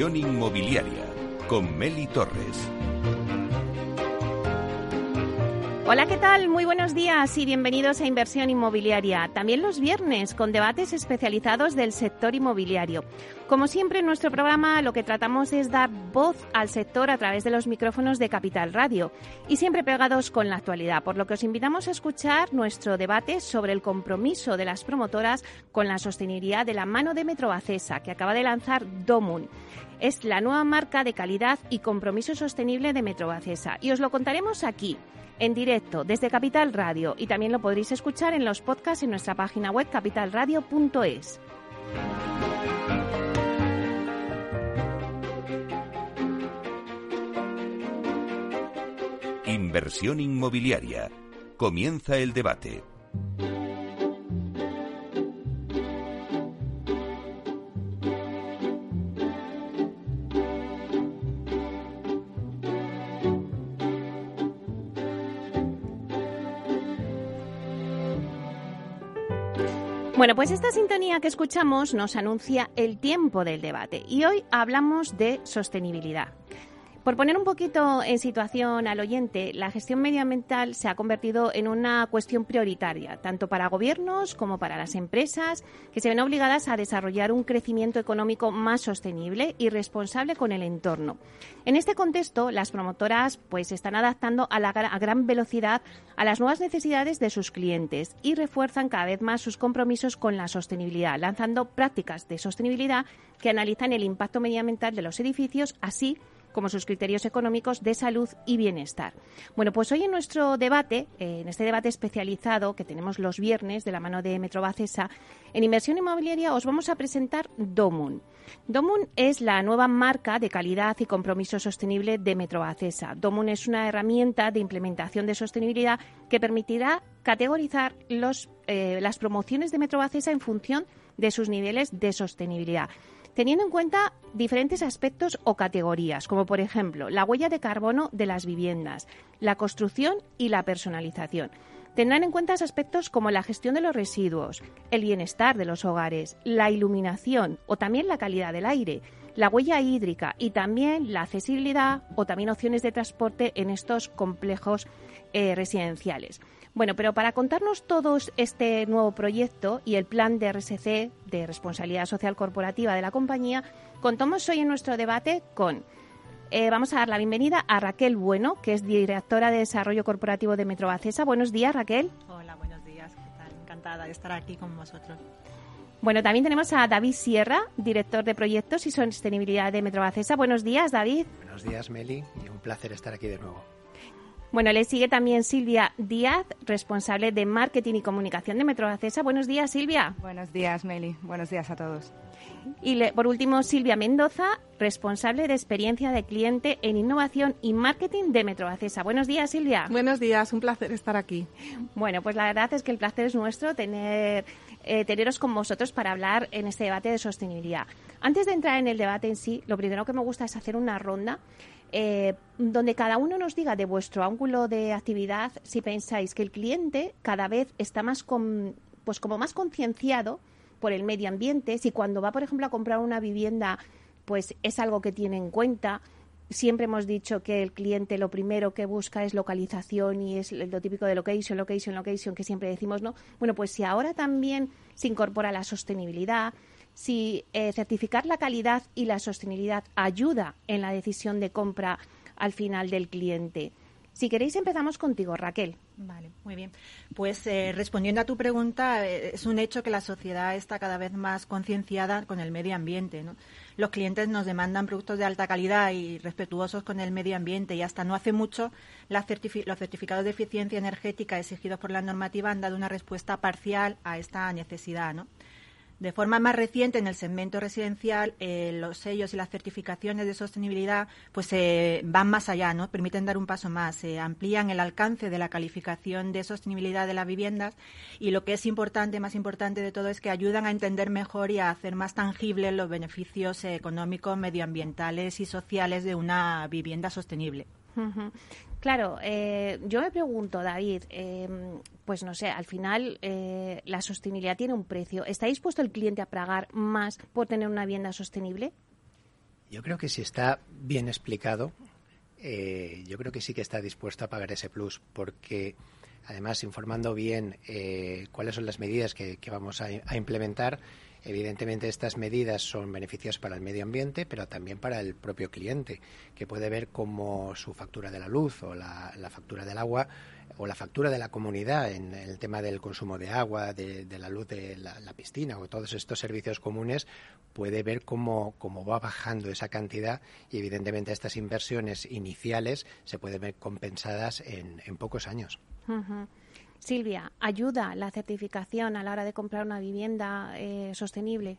Inversión inmobiliaria con Meli Torres. Hola, ¿qué tal? Muy buenos días y bienvenidos a Inversión Inmobiliaria. También los viernes con debates especializados del sector inmobiliario. Como siempre en nuestro programa lo que tratamos es dar voz al sector a través de los micrófonos de Capital Radio y siempre pegados con la actualidad, por lo que os invitamos a escuchar nuestro debate sobre el compromiso de las promotoras con la sostenibilidad de la mano de Metrobacesa que acaba de lanzar Domun es la nueva marca de calidad y compromiso sostenible de Metrobacesa. Y os lo contaremos aquí, en directo, desde Capital Radio. Y también lo podréis escuchar en los podcasts en nuestra página web capitalradio.es. Inversión inmobiliaria. Comienza el debate. Bueno, pues esta sintonía que escuchamos nos anuncia el tiempo del debate y hoy hablamos de sostenibilidad. Por poner un poquito en situación al oyente, la gestión medioambiental se ha convertido en una cuestión prioritaria, tanto para gobiernos como para las empresas, que se ven obligadas a desarrollar un crecimiento económico más sostenible y responsable con el entorno. En este contexto, las promotoras pues se están adaptando a, a gran velocidad a las nuevas necesidades de sus clientes y refuerzan cada vez más sus compromisos con la sostenibilidad, lanzando prácticas de sostenibilidad que analizan el impacto medioambiental de los edificios, así como sus criterios económicos de salud y bienestar. Bueno, pues hoy en nuestro debate, en este debate especializado que tenemos los viernes de la mano de Metrobacesa, en inversión inmobiliaria os vamos a presentar Domun. Domun es la nueva marca de calidad y compromiso sostenible de Metrobacesa. Domun es una herramienta de implementación de sostenibilidad que permitirá categorizar eh, las promociones de Metrobacesa en función de sus niveles de sostenibilidad teniendo en cuenta diferentes aspectos o categorías, como por ejemplo la huella de carbono de las viviendas, la construcción y la personalización. Tendrán en cuenta aspectos como la gestión de los residuos, el bienestar de los hogares, la iluminación o también la calidad del aire, la huella hídrica y también la accesibilidad o también opciones de transporte en estos complejos eh, residenciales. Bueno, pero para contarnos todos este nuevo proyecto y el plan de RSC, de Responsabilidad Social Corporativa de la compañía, contamos hoy en nuestro debate con... Eh, vamos a dar la bienvenida a Raquel Bueno, que es directora de Desarrollo Corporativo de Metrobacesa. Buenos días, Raquel. Hola, buenos días. ¿Qué tal? Encantada de estar aquí con vosotros. Bueno, también tenemos a David Sierra, director de Proyectos y Sostenibilidad de Metrobacesa. Buenos días, David. Buenos días, Meli, y un placer estar aquí de nuevo. Bueno, le sigue también Silvia Díaz, responsable de Marketing y Comunicación de Metrobacesa. Buenos días, Silvia. Buenos días, Meli. Buenos días a todos. Y por último, Silvia Mendoza, responsable de experiencia de cliente en innovación y marketing de Metrobacesa. Buenos días, Silvia. Buenos días, un placer estar aquí. Bueno, pues la verdad es que el placer es nuestro tener, eh, teneros con vosotros para hablar en este debate de sostenibilidad. Antes de entrar en el debate en sí, lo primero que me gusta es hacer una ronda eh, donde cada uno nos diga de vuestro ángulo de actividad si pensáis que el cliente cada vez está más pues como más concienciado por el medio ambiente, si cuando va, por ejemplo, a comprar una vivienda, pues es algo que tiene en cuenta. Siempre hemos dicho que el cliente lo primero que busca es localización y es lo típico de location, location, location, que siempre decimos, ¿no? Bueno, pues si ahora también se incorpora la sostenibilidad, si eh, certificar la calidad y la sostenibilidad ayuda en la decisión de compra al final del cliente. Si queréis, empezamos contigo, Raquel. Vale, muy bien. Pues eh, respondiendo a tu pregunta, eh, es un hecho que la sociedad está cada vez más concienciada con el medio ambiente. Los clientes nos demandan productos de alta calidad y respetuosos con el medio ambiente y hasta no hace mucho los certificados de eficiencia energética exigidos por la normativa han dado una respuesta parcial a esta necesidad. ¿no? De forma más reciente, en el segmento residencial, eh, los sellos y las certificaciones de sostenibilidad pues eh, van más allá, ¿no? Permiten dar un paso más, se amplían el alcance de la calificación de sostenibilidad de las viviendas y lo que es importante, más importante de todo, es que ayudan a entender mejor y a hacer más tangibles los beneficios económicos, medioambientales y sociales de una vivienda sostenible. Claro, eh, yo me pregunto, David, em, pues no sé, al final eh, la sostenibilidad tiene un precio. ¿Está dispuesto el cliente a pagar más por tener una vivienda sostenible? Yo creo que si está bien explicado, eh, yo creo que sí que está dispuesto a pagar ese plus, porque además informando bien cuáles son las medidas que, vamos a implementar, Evidentemente estas medidas son beneficios para el medio ambiente, pero también para el propio cliente, que puede ver cómo su factura de la luz o la, factura del agua o la factura de la comunidad en el tema del consumo de agua, de, la luz de la, piscina o todos estos servicios comunes, puede ver cómo, cómo va bajando esa cantidad y evidentemente estas inversiones iniciales se pueden ver compensadas en, pocos años. Silvia, ¿ayuda la certificación a la hora de comprar una vivienda eh, sostenible?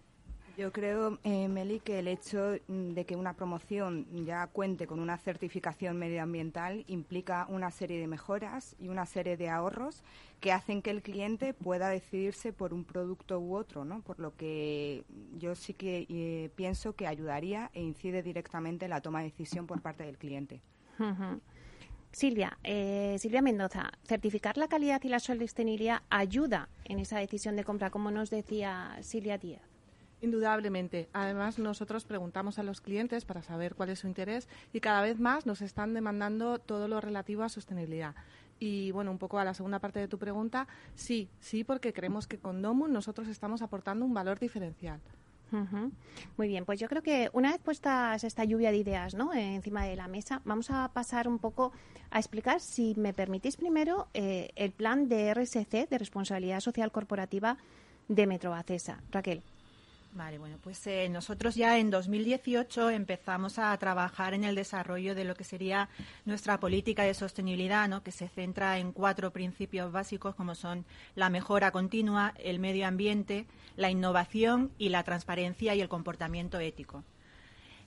Yo creo, eh, Meli, que el hecho de que una promoción ya cuente con una certificación medioambiental implica una serie de mejoras y una serie de ahorros que hacen que el cliente pueda decidirse por un producto u otro, ¿no? Por lo que yo sí que eh, pienso que ayudaría e incide directamente en la toma de decisión por parte del cliente. Silvia, eh, Silvia Mendoza, certificar la calidad y la sostenibilidad ayuda en esa decisión de compra, como nos decía Silvia Díaz. Indudablemente. Además, nosotros preguntamos a los clientes para saber cuál es su interés y cada vez más nos están demandando todo lo relativo a sostenibilidad. Y bueno, un poco a la segunda parte de tu pregunta, sí, sí, porque creemos que con Domun nosotros estamos aportando un valor diferencial. Muy bien, pues yo creo que una vez puestas esta lluvia de ideas ¿no? encima de la mesa, vamos a pasar un poco a explicar, si me permitís primero, eh, el plan de RSC, de Responsabilidad Social Corporativa de Metrobacesa. Raquel. Vale, bueno, pues eh, nosotros ya en 2018 empezamos a trabajar en el desarrollo de lo que sería nuestra política de sostenibilidad, ¿no? que se centra en cuatro principios básicos como son la mejora continua, el medio ambiente, la innovación y la transparencia y el comportamiento ético.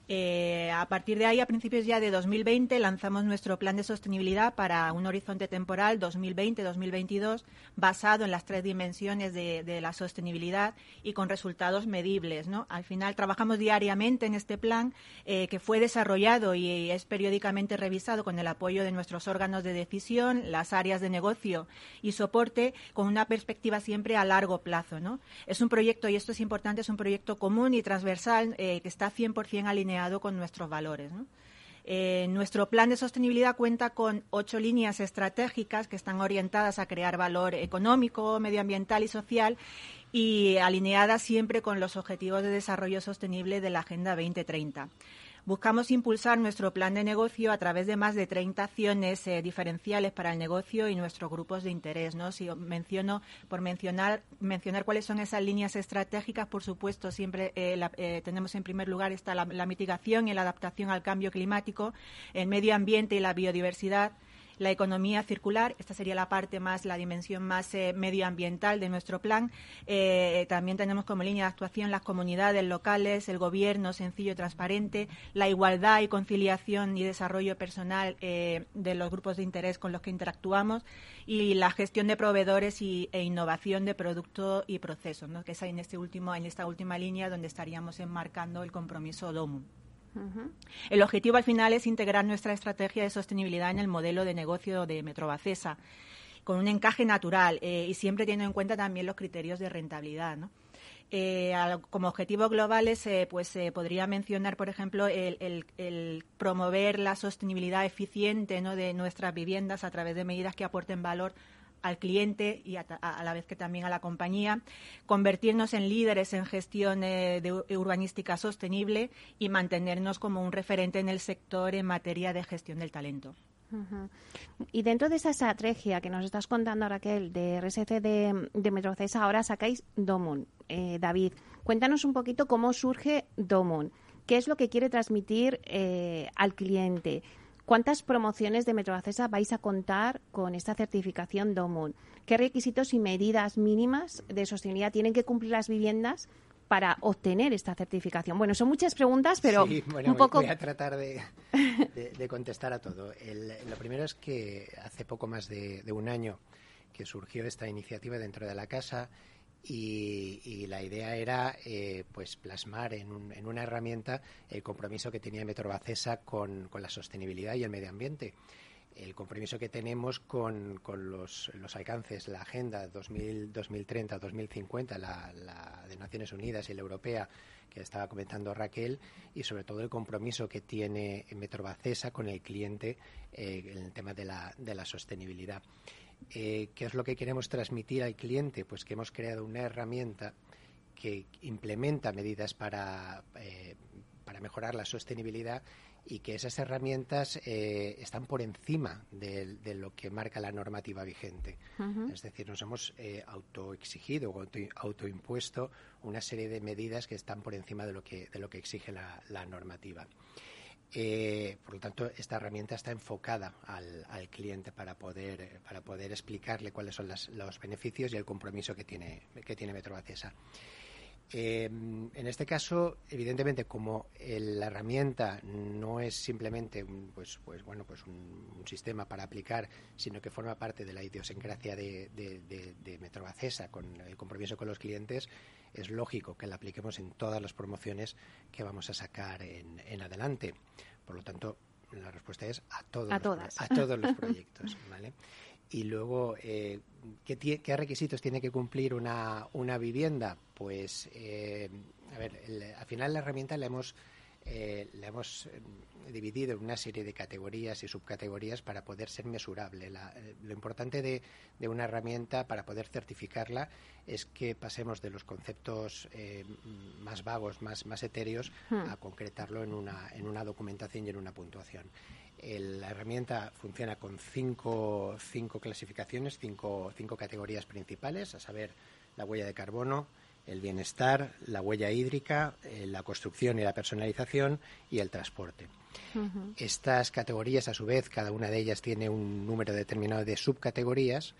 Eh, a partir de ahí, a principios ya de 2020, lanzamos nuestro plan de sostenibilidad para un horizonte temporal 2020-2022 basado en las tres dimensiones de, la sostenibilidad y con resultados medibles. Al final, trabajamos diariamente en este plan eh, que fue desarrollado y es periódicamente revisado con el apoyo de nuestros órganos de decisión, las áreas de negocio y soporte con una perspectiva siempre a largo plazo. Es un proyecto, y esto es importante, es un proyecto común y transversal eh, que está 100% alineado con nuestros valores. Eh, nuestro plan de sostenibilidad cuenta con ocho líneas estratégicas que están orientadas a crear valor económico, medioambiental y social y alineadas siempre con los objetivos de desarrollo sostenible de la Agenda 2030. Buscamos impulsar nuestro plan de negocio a través de más de 30 acciones eh, diferenciales para el negocio y nuestros grupos de interés. ¿no? Si menciono, por mencionar, mencionar cuáles son esas líneas estratégicas, por supuesto, siempre eh, eh, tenemos en primer lugar está la, la mitigación y la adaptación al cambio climático, el medio ambiente y la biodiversidad la economía circular, esta sería la parte más, la dimensión más eh, medioambiental de nuestro plan. Eh, también tenemos como línea de actuación las comunidades locales, el gobierno sencillo y transparente, la igualdad y conciliación y desarrollo personal eh, de los grupos de interés con los que interactuamos y la gestión de proveedores y, e innovación de producto y procesos, que es en, este último, en esta última línea donde estaríamos enmarcando el compromiso DOMU. El objetivo al final es integrar nuestra estrategia de sostenibilidad en el modelo de negocio de Metrobacesa, con un encaje natural eh, y siempre teniendo en cuenta también los criterios de rentabilidad. Eh, como objetivos globales, eh, pues podría mencionar, por ejemplo, el, promover la sostenibilidad eficiente de nuestras viviendas a través de medidas que aporten valor al cliente y a, la vez que también a la compañía, convertirnos en líderes en gestión eh, de urbanística sostenible y mantenernos como un referente en el sector en materia de gestión del talento. Y dentro de esa estrategia que nos estás contando, Raquel, de RSC de, de Metrocesa, ahora sacáis Domun. Eh, David, cuéntanos un poquito cómo surge Domun. ¿Qué es lo que quiere transmitir eh, al cliente? ¿Cuántas promociones de Metrobacesa vais a contar con esta certificación DOMUN? ¿Qué requisitos y medidas mínimas de sostenibilidad tienen que cumplir las viviendas para obtener esta certificación? Bueno, son muchas preguntas, pero sí, bueno, un poco... Voy a tratar de, de, contestar a todo. El, lo primero es que hace poco más de, de un año que surgió esta iniciativa dentro de la casa y, la idea era eh, pues plasmar en, en, una herramienta el compromiso que tenía Metrobacesa con, la sostenibilidad y el medio ambiente el compromiso que tenemos con, los, alcances, la Agenda 2000, 2030, 2050, la, la, de Naciones Unidas y la europea que estaba comentando Raquel, y sobre todo el compromiso que tiene Metrobacesa con el cliente eh, en el tema de la sostenibilidad. Eh, ¿Qué es lo que queremos transmitir al cliente? Pues que hemos creado una herramienta que implementa medidas para, eh, para mejorar la sostenibilidad y que esas herramientas eh, están por encima de, lo que marca la normativa vigente. Es decir, nos hemos autoexigido o autoimpuesto una serie de medidas que están por encima de lo que, de lo que exige la normativa. Eh, por lo tanto, esta herramienta está enfocada al, cliente para poder, para poder explicarle cuáles son los beneficios y el compromiso que tiene, que tiene Metrobacesa. Eh, en este caso, evidentemente, como la herramienta no es simplemente un, pues, pues, bueno, pues un, sistema para aplicar, sino que forma parte de la idiosincrasia de, de, Metrobacesa con el compromiso con los clientes, es lógico que la apliquemos en todas las promociones que vamos a sacar en, en adelante. Por lo tanto, la respuesta es a todos, a los, a todos los proyectos. ¿vale? Y luego, eh, ¿qué, ¿qué, requisitos tiene que cumplir una, una vivienda? Pues, eh, a ver, al final la herramienta la hemos eh, la hemos eh, dividido en una serie de categorías y subcategorías para poder ser mesurable. Eh, lo importante de, una herramienta para poder certificarla es que pasemos de los conceptos más vagos, más, más etéreos, hmm. a concretarlo en una, en una documentación y en una puntuación. La herramienta funciona con cinco, cinco clasificaciones, cinco, cinco categorías principales, a saber, la huella de carbono, el bienestar, la huella hídrica, eh, la construcción y la personalización y el transporte. Estas categorías, a su vez, cada una de ellas tiene un número determinado de subcategorías.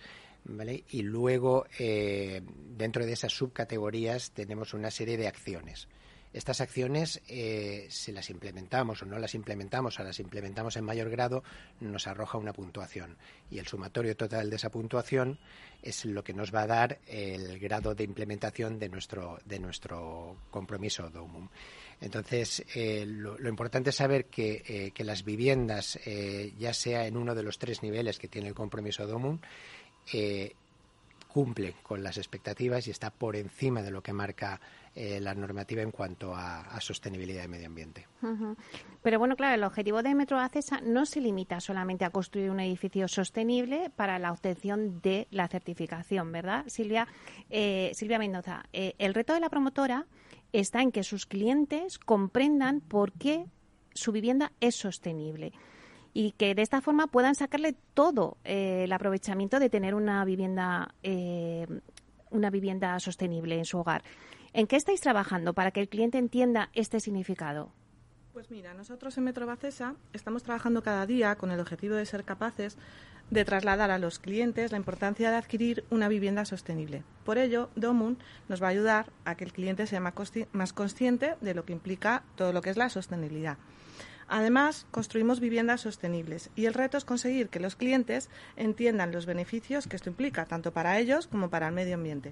¿Vale? Y luego, eh, dentro de esas subcategorías, tenemos una serie de acciones. Estas acciones, eh, si las implementamos o no las implementamos, o las implementamos en mayor grado, nos arroja una puntuación. Y el sumatorio total de esa puntuación es lo que nos va a dar el grado de implementación de nuestro, de nuestro compromiso DOMUM. Entonces, eh, lo, importante es saber que, eh, las viviendas, ya sea en uno de los tres niveles que tiene el compromiso DOMUM, cumple con las expectativas y está por encima de lo que marca eh, la normativa en cuanto a, sostenibilidad y medio ambiente. Pero bueno, claro, el objetivo de Metro Acesa no se limita solamente a construir un edificio sostenible para la obtención de la certificación, ¿verdad, Silvia? Eh, Silvia Mendoza, eh, el reto de la promotora está en que sus clientes comprendan por qué su vivienda es sostenible y que de esta forma puedan sacarle todo el aprovechamiento de tener una vivienda una vivienda sostenible en su hogar. ¿En qué estáis trabajando para que el cliente entienda este significado? Pues mira, nosotros en Metro Bacesa estamos trabajando cada día con el objetivo de ser capaces de trasladar a los clientes la importancia de adquirir una vivienda sostenible. Por ello, Domun nos va a ayudar a que el cliente sea más consciente de lo que implica todo lo que es la sostenibilidad. Además, construimos viviendas sostenibles y el reto es conseguir que los clientes entiendan los beneficios que esto implica, tanto para ellos como para el medio ambiente.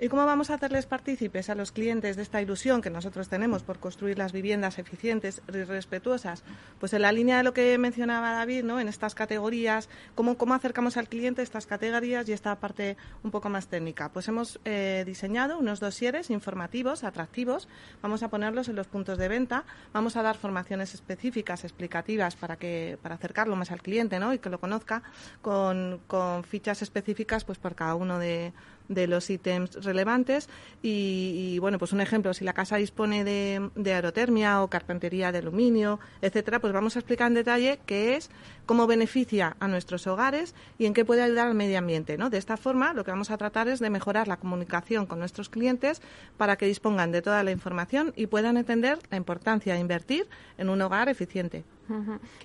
¿Y cómo vamos a hacerles partícipes a los clientes de esta ilusión que nosotros tenemos por construir las viviendas eficientes y respetuosas? Pues en la línea de lo que mencionaba David, ¿no? En estas categorías, ¿cómo, cómo acercamos al cliente estas categorías y esta parte un poco más técnica? Pues hemos eh, diseñado unos dosieres informativos, atractivos, vamos a ponerlos en los puntos de venta, vamos a dar formaciones específicas, explicativas para que para acercarlo más al cliente, ¿no? Y que lo conozca con, con fichas específicas pues por cada uno de de los ítems relevantes y, bueno, pues un ejemplo, si la casa dispone de, de, aerotermia o carpintería de aluminio, etcétera, pues vamos a explicar en detalle qué es, cómo beneficia a nuestros hogares y en qué puede ayudar al medio ambiente, ¿no? De esta forma, lo que vamos a tratar es de mejorar la comunicación con nuestros clientes para que dispongan de toda la información y puedan entender la importancia de invertir en un hogar eficiente.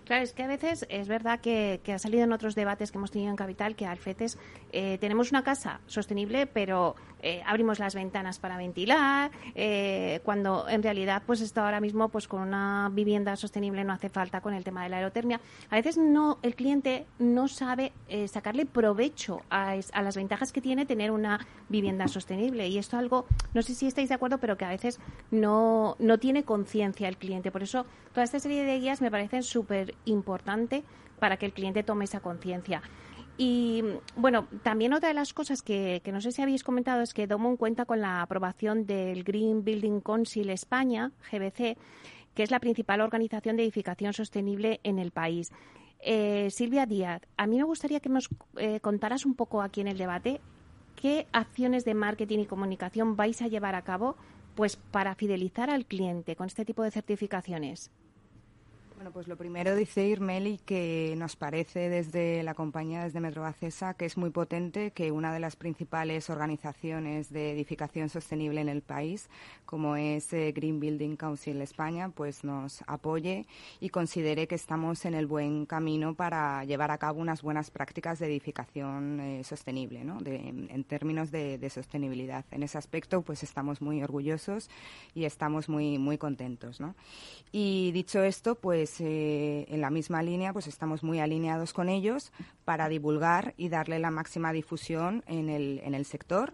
Claro, es que a veces es verdad que, ha salido en otros debates que hemos tenido en Capital que Alfetes eh, tenemos una casa sostenible, pero eh, abrimos las ventanas para ventilar, eh, cuando en realidad pues está ahora mismo pues con una vivienda sostenible no hace falta con el tema de la aerotermia. A veces no el cliente no sabe sacarle provecho a, a, las ventajas que tiene tener una vivienda sostenible y esto algo no sé si estáis de acuerdo, pero que a veces no no tiene conciencia el cliente. Por eso toda esta serie de guías me parece súper importante para que el cliente tome esa conciencia. Y bueno, también otra de las cosas que, no sé si habéis comentado es que Domon cuenta con la aprobación del Green Building Council España, GBC, que es la principal organización de edificación sostenible en el país. Eh, Silvia Díaz, a mí me gustaría que nos eh, contaras un poco aquí en el debate qué acciones de marketing y comunicación vais a llevar a cabo pues para fidelizar al cliente con este tipo de certificaciones. Bueno, pues lo primero dice Irmeli que nos parece desde la compañía, desde Metrobacesa, que es muy potente que una de las principales organizaciones de edificación sostenible en el país, como es eh, Green Building Council España, pues nos apoye y considere que estamos en el buen camino para llevar a cabo unas buenas prácticas de edificación eh, sostenible, ¿no? en, términos de, sostenibilidad. En ese aspecto, pues estamos muy orgullosos y estamos muy muy contentos, ¿no? Y dicho esto, pues pues, eh, en la misma línea, pues estamos muy alineados con ellos para divulgar y darle la máxima difusión en el, en el sector.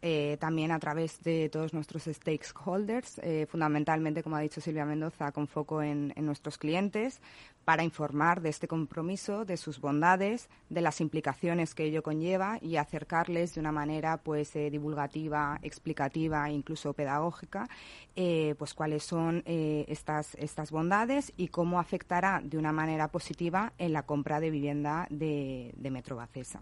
Eh, también a través de todos nuestros stakeholders, eh, fundamentalmente, como ha dicho Silvia Mendoza, con foco en, nuestros clientes, para informar de este compromiso, de sus bondades, de las implicaciones que ello conlleva y acercarles de una manera pues eh, divulgativa, explicativa e incluso pedagógica, pues cuáles son estas, estas bondades y cómo afectará de una manera positiva en la compra de vivienda de, de Metro Bacesa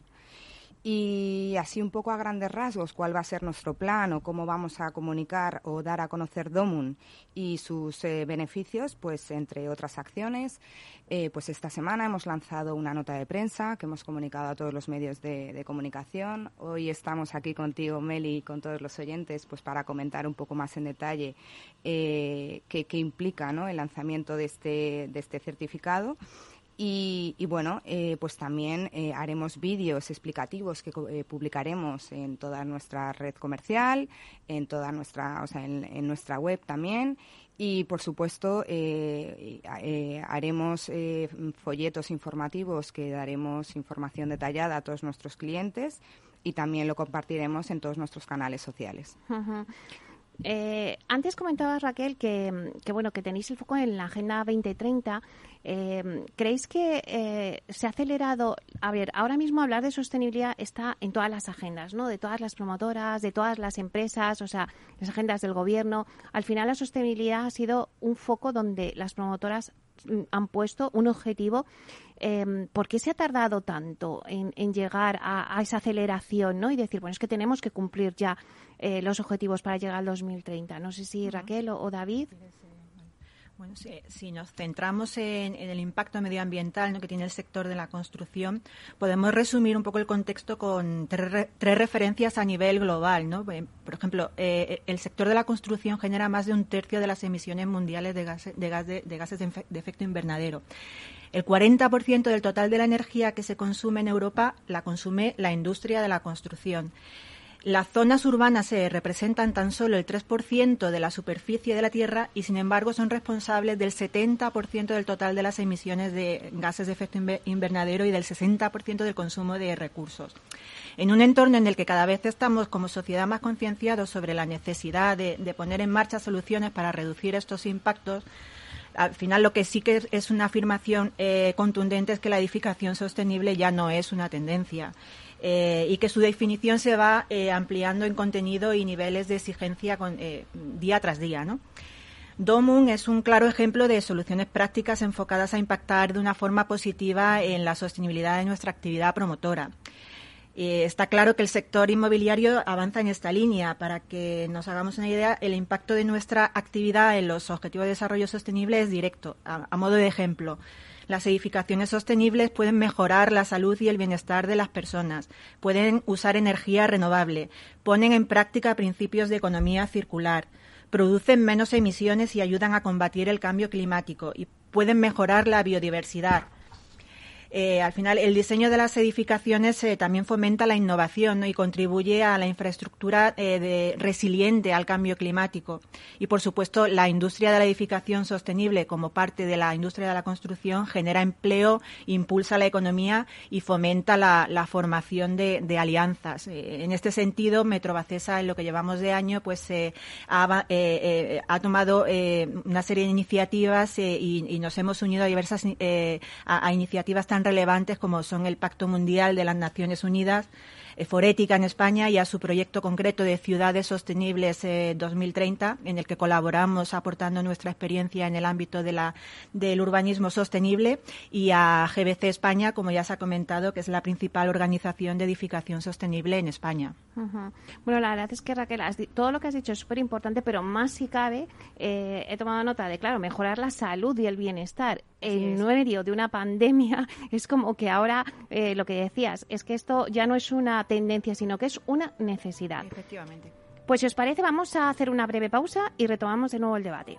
y así un poco a grandes rasgos cuál va a ser nuestro plan o cómo vamos a comunicar o dar a conocer Domun y sus eh, beneficios, pues entre otras acciones, eh, pues esta semana hemos lanzado una nota de prensa que hemos comunicado a todos los medios de, comunicación. Hoy estamos aquí contigo, Meli, y con todos los oyentes, pues para comentar un poco más en detalle eh, qué, implica ¿no? el lanzamiento de este, de este certificado. Y, bueno, eh, pues también eh, haremos vídeos explicativos que eh, publicaremos en toda nuestra red comercial, en toda nuestra, o sea, en, nuestra web también. Y por supuesto haremos folletos informativos que daremos información detallada a todos nuestros clientes y también lo compartiremos en todos nuestros canales sociales. Antes comentabas, Raquel, que, bueno que tenéis el foco en la Agenda 2030. Eh, ¿Creéis que eh, se ha acelerado? A ver, ahora mismo hablar de sostenibilidad está en todas las agendas, ¿no? De todas las promotoras, de todas las empresas, o sea, las agendas del gobierno. Al final, la sostenibilidad ha sido un foco donde las promotoras mm, han puesto un objetivo eh, ¿por qué se ha tardado tanto en, llegar a, esa aceleración ¿no? y decir, bueno, es que tenemos que cumplir ya eh, los objetivos para llegar al 2030? No sé si Raquel o, David. Bueno, si, nos centramos en, el impacto medioambiental que tiene el sector de la construcción, podemos resumir un poco el contexto con tres, referencias a nivel global. ¿no? Eh, por ejemplo, eh, el sector de la construcción genera más de un tercio de las emisiones mundiales de, gases de efecto invernadero. El 40% del total de la energía que se consume en Europa la consume la industria de la construcción. Las zonas urbanas se representan tan solo el 3% de la superficie de la Tierra y, sin embargo, son responsables del 70% del total de las emisiones de gases de efecto invernadero y del 60% del consumo de recursos. En un entorno en el que cada vez estamos como sociedad más concienciados sobre la necesidad de, de poner en marcha soluciones para reducir estos impactos, al final lo que sí que es una afirmación eh, contundente es que la edificación sostenible ya no es una tendencia. Eh, y que su definición se va eh, ampliando en contenido y niveles de exigencia día tras día. ¿no? Domun es un claro ejemplo de soluciones prácticas enfocadas a impactar de una forma positiva en la sostenibilidad de nuestra actividad promotora. Eh, está claro que el sector inmobiliario avanza en esta línea. Para que nos hagamos una idea, el impacto de nuestra actividad en los objetivos de desarrollo sostenible es directo. A, modo de ejemplo, las edificaciones sostenibles pueden mejorar la salud y el bienestar de las personas, pueden usar energía renovable, ponen en práctica principios de economía circular, producen menos emisiones y ayudan a combatir el cambio climático y pueden mejorar la biodiversidad. Eh, al final, el diseño de las edificaciones eh, también fomenta la innovación y contribuye a la infraestructura eh, resiliente al cambio climático. Y, por supuesto, la industria de la edificación sostenible, como parte de la industria de la construcción, genera empleo, impulsa la economía y fomenta la, formación de, alianzas. en este sentido, Metrobacesa, en lo que llevamos de año, pues ha, tomado una serie de iniciativas y, nos hemos unido a diversas a, iniciativas tan relevantes como son el Pacto Mundial de las Naciones Unidas, eh, Forética en España y a su proyecto concreto de Ciudades Sostenibles 2030, eh, en el que colaboramos aportando nuestra experiencia en el ámbito de la, del urbanismo sostenible, y a GBC España, como ya se ha comentado, que es la principal organización de edificación sostenible en España. Bueno, la verdad es que Raquel, todo lo que has dicho es súper importante, pero más si cabe, eh, he tomado nota de, claro, mejorar la salud y el bienestar en medio de una pandemia. Es como que ahora lo que decías es que esto ya no es una tendencia, sino que es una necesidad. Efectivamente. Pues si os parece, vamos a hacer una breve pausa y retomamos de nuevo el debate.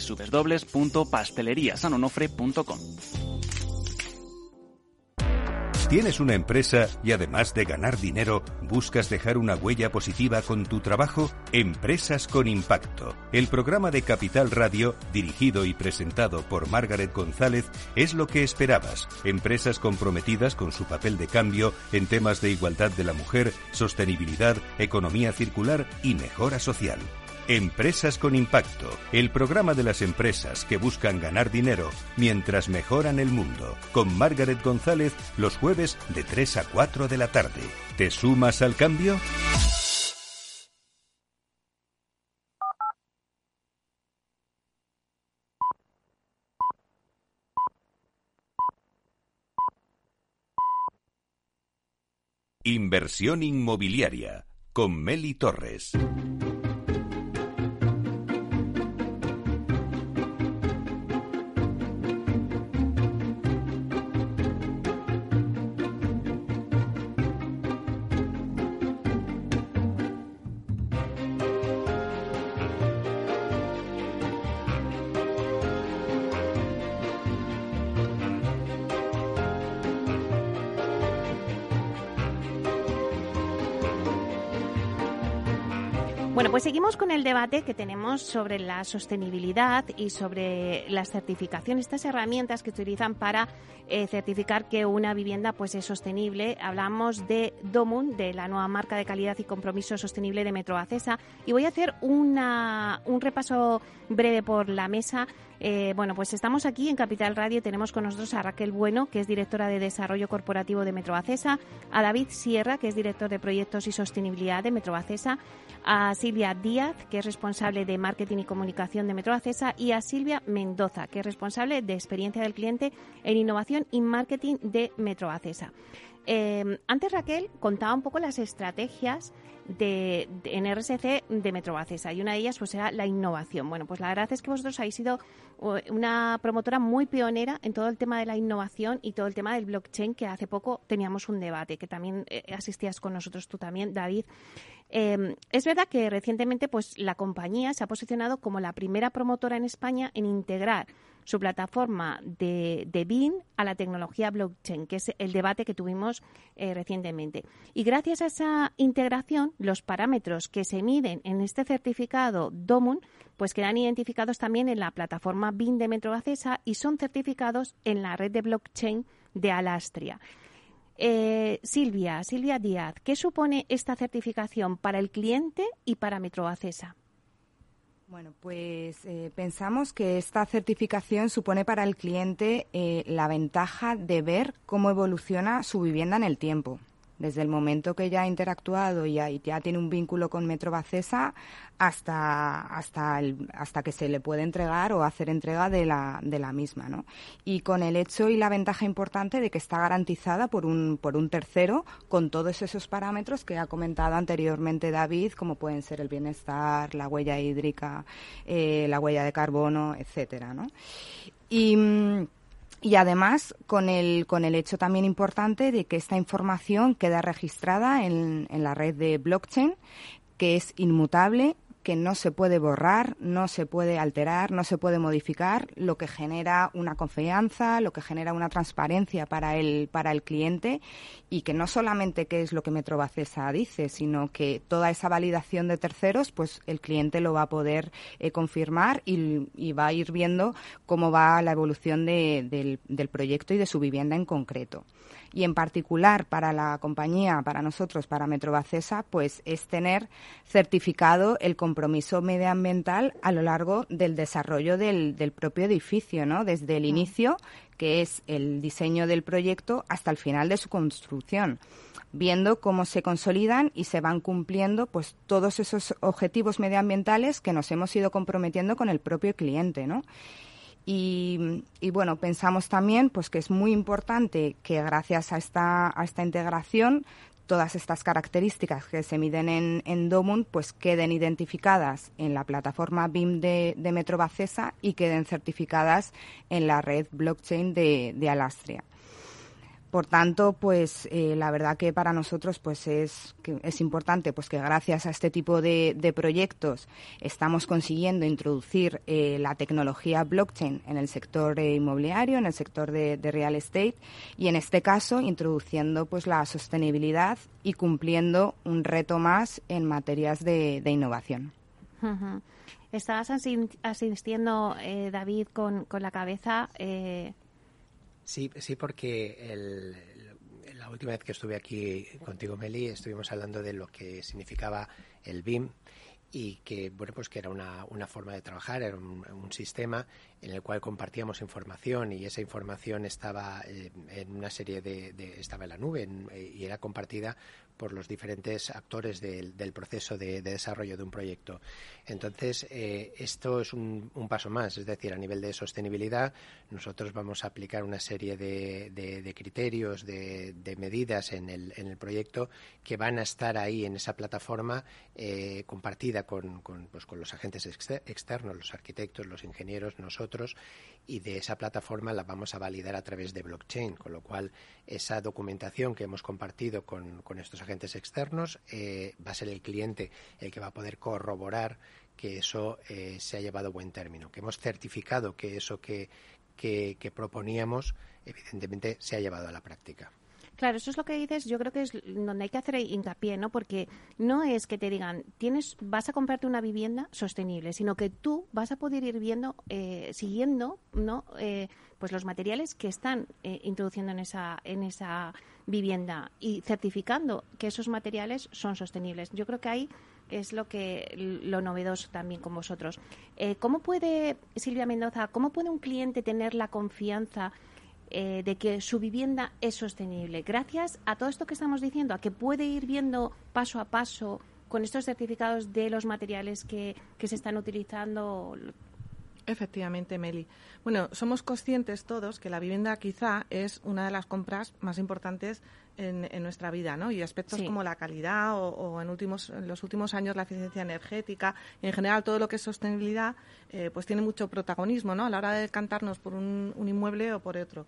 www.pasteleriasanonofre.com. ¿Tienes una empresa y además de ganar dinero, buscas dejar una huella positiva con tu trabajo? Empresas con Impacto. El programa de Capital Radio, dirigido y presentado por Margaret González, es lo que esperabas. Empresas comprometidas con su papel de cambio en temas de igualdad de la mujer, sostenibilidad, economía circular y mejora social. Empresas con Impacto, el programa de las empresas que buscan ganar dinero mientras mejoran el mundo, con Margaret González los jueves de 3 a 4 de la tarde. ¿Te sumas al cambio? Inversión inmobiliaria con Meli Torres. Debate que tenemos sobre la sostenibilidad y sobre las certificaciones, estas herramientas que utilizan para eh, certificar que una vivienda pues es sostenible. Hablamos de Domun, de la nueva marca de calidad y compromiso sostenible de Metro Acesa, y voy a hacer una, un repaso breve por la mesa eh, bueno, pues estamos aquí en Capital Radio. Tenemos con nosotros a Raquel Bueno, que es directora de Desarrollo Corporativo de Metroacesa, a David Sierra, que es director de Proyectos y Sostenibilidad de Metroacesa, a Silvia Díaz, que es responsable de Marketing y Comunicación de Metroacesa, y a Silvia Mendoza, que es responsable de Experiencia del Cliente en Innovación y Marketing de Metroacesa. Eh, antes Raquel contaba un poco las estrategias de, en RSC de Metrobacesa y una de ellas pues era la innovación. Bueno, pues la verdad es que vosotros habéis sido una promotora muy pionera en todo el tema de la innovación y todo el tema del blockchain que hace poco teníamos un debate que también eh, asistías con nosotros tú también, David. Em, es verdad que recientemente pues la compañía se ha posicionado como la primera promotora en España en integrar su plataforma de, de BIN a la tecnología blockchain, que es el debate que tuvimos eh, recientemente. Y gracias a esa integración, los parámetros que se miden en este certificado DOMUN pues quedan identificados también en la plataforma BIN de Metrobacesa y son certificados en la red de blockchain de Alastria. Eh, Silvia, Silvia Díaz, ¿qué supone esta certificación para el cliente y para Metrobacesa? Bueno, pues eh, pensamos que esta certificación supone para el cliente eh, la ventaja de ver cómo evoluciona su vivienda en el tiempo desde el momento que ya ha interactuado y ya, tiene un vínculo con Metro Bacesa hasta hasta hasta que se le puede entregar o hacer entrega de la, de la misma, ¿no? Y con el hecho y la ventaja importante de que está garantizada por un por un tercero con todos esos parámetros que ha comentado anteriormente David, como pueden ser el bienestar, la huella hídrica, eh, la huella de carbono, etcétera, ¿no? Y mm, y además con el, con el hecho también importante de que esta información queda registrada en, en la red de blockchain, que es inmutable que no se puede borrar, no se puede alterar, no se puede modificar, lo que genera una confianza, lo que genera una transparencia para el, para el cliente y que no solamente qué es lo que Metrobacesa dice, sino que toda esa validación de terceros, pues el cliente lo va a poder eh, confirmar y, va a ir viendo cómo va la evolución del, del proyecto y de su vivienda en concreto. Y en particular para la compañía, para nosotros, para Metrobacesa, pues es tener certificado el compromiso medioambiental a lo largo del desarrollo del, propio edificio, ¿no? Desde el inicio, que es el diseño del proyecto, hasta el final de su construcción viendo cómo se consolidan y se van cumpliendo pues todos esos objetivos medioambientales que nos hemos ido comprometiendo con el propio cliente, ¿no? Y, bueno, pensamos también pues que es muy importante que gracias a esta, a esta integración todas estas características que se miden en, en Domun pues queden identificadas en la plataforma BIM de, de Metrobacesa y queden certificadas en la red blockchain de Alastria. Por tanto, pues eh, la verdad que para nosotros pues es, es importante pues que gracias a este tipo de, proyectos estamos consiguiendo introducir eh, la tecnología blockchain en el sector eh, inmobiliario, en el sector de, real estate y en este caso introduciendo pues la sostenibilidad y cumpliendo un reto más en materias de, innovación. Estabas asistiendo, David, con, con la cabeza. Sí, sí, porque la última vez que estuve aquí contigo, Meli, estuvimos hablando de lo que significaba el BIM y que bueno pues que era una, una forma de trabajar era un, sistema en el cual compartíamos información y esa información estaba eh, en una serie de, estaba en la nube y era compartida por los diferentes actores del, proceso de, desarrollo de un proyecto. Entonces, eh, esto es un, paso más, es decir, a nivel de sostenibilidad, nosotros vamos a aplicar una serie de, criterios, de, medidas en el, en el, proyecto que van a estar ahí en esa plataforma eh, compartida pues, con los agentes externos, los arquitectos, los ingenieros, nosotros, y de esa plataforma la vamos a validar a través de blockchain, con lo cual esa documentación que hemos compartido con, estos agentes externos eh, va a ser el cliente el que va a poder corroborar que eso eh, se ha llevado a buen término, que hemos certificado que eso que, que proponíamos evidentemente se ha llevado a la práctica. Claro, eso es lo que dices, yo creo que es donde hay que hacer hincapié, ¿no? Porque no es que te digan, tienes, vas a comprarte una vivienda sostenible, sino que tú vas a poder ir viendo, eh, siguiendo, ¿no? Eh, pues los materiales que están eh, introduciendo en esa, en esa vivienda y certificando que esos materiales son sostenibles. Yo creo que ahí es lo que lo novedoso también con vosotros. ¿Cómo puede, Silvia Mendoza, cómo puede un cliente tener la confianza eh, de que su vivienda es sostenible. Gracias a todo esto que estamos diciendo, a que puede ir viendo paso a paso con estos certificados de los materiales que, que se están utilizando. Efectivamente, Meli. Bueno, somos conscientes todos que la vivienda quizá es una de las compras más importantes en, nuestra vida, ¿no? Y aspectos como la calidad o, en, últimos, en los últimos años la eficiencia energética y en general todo lo que es sostenibilidad, eh, pues tiene mucho protagonismo, ¿no? A la hora de cantarnos por un, un inmueble o por otro.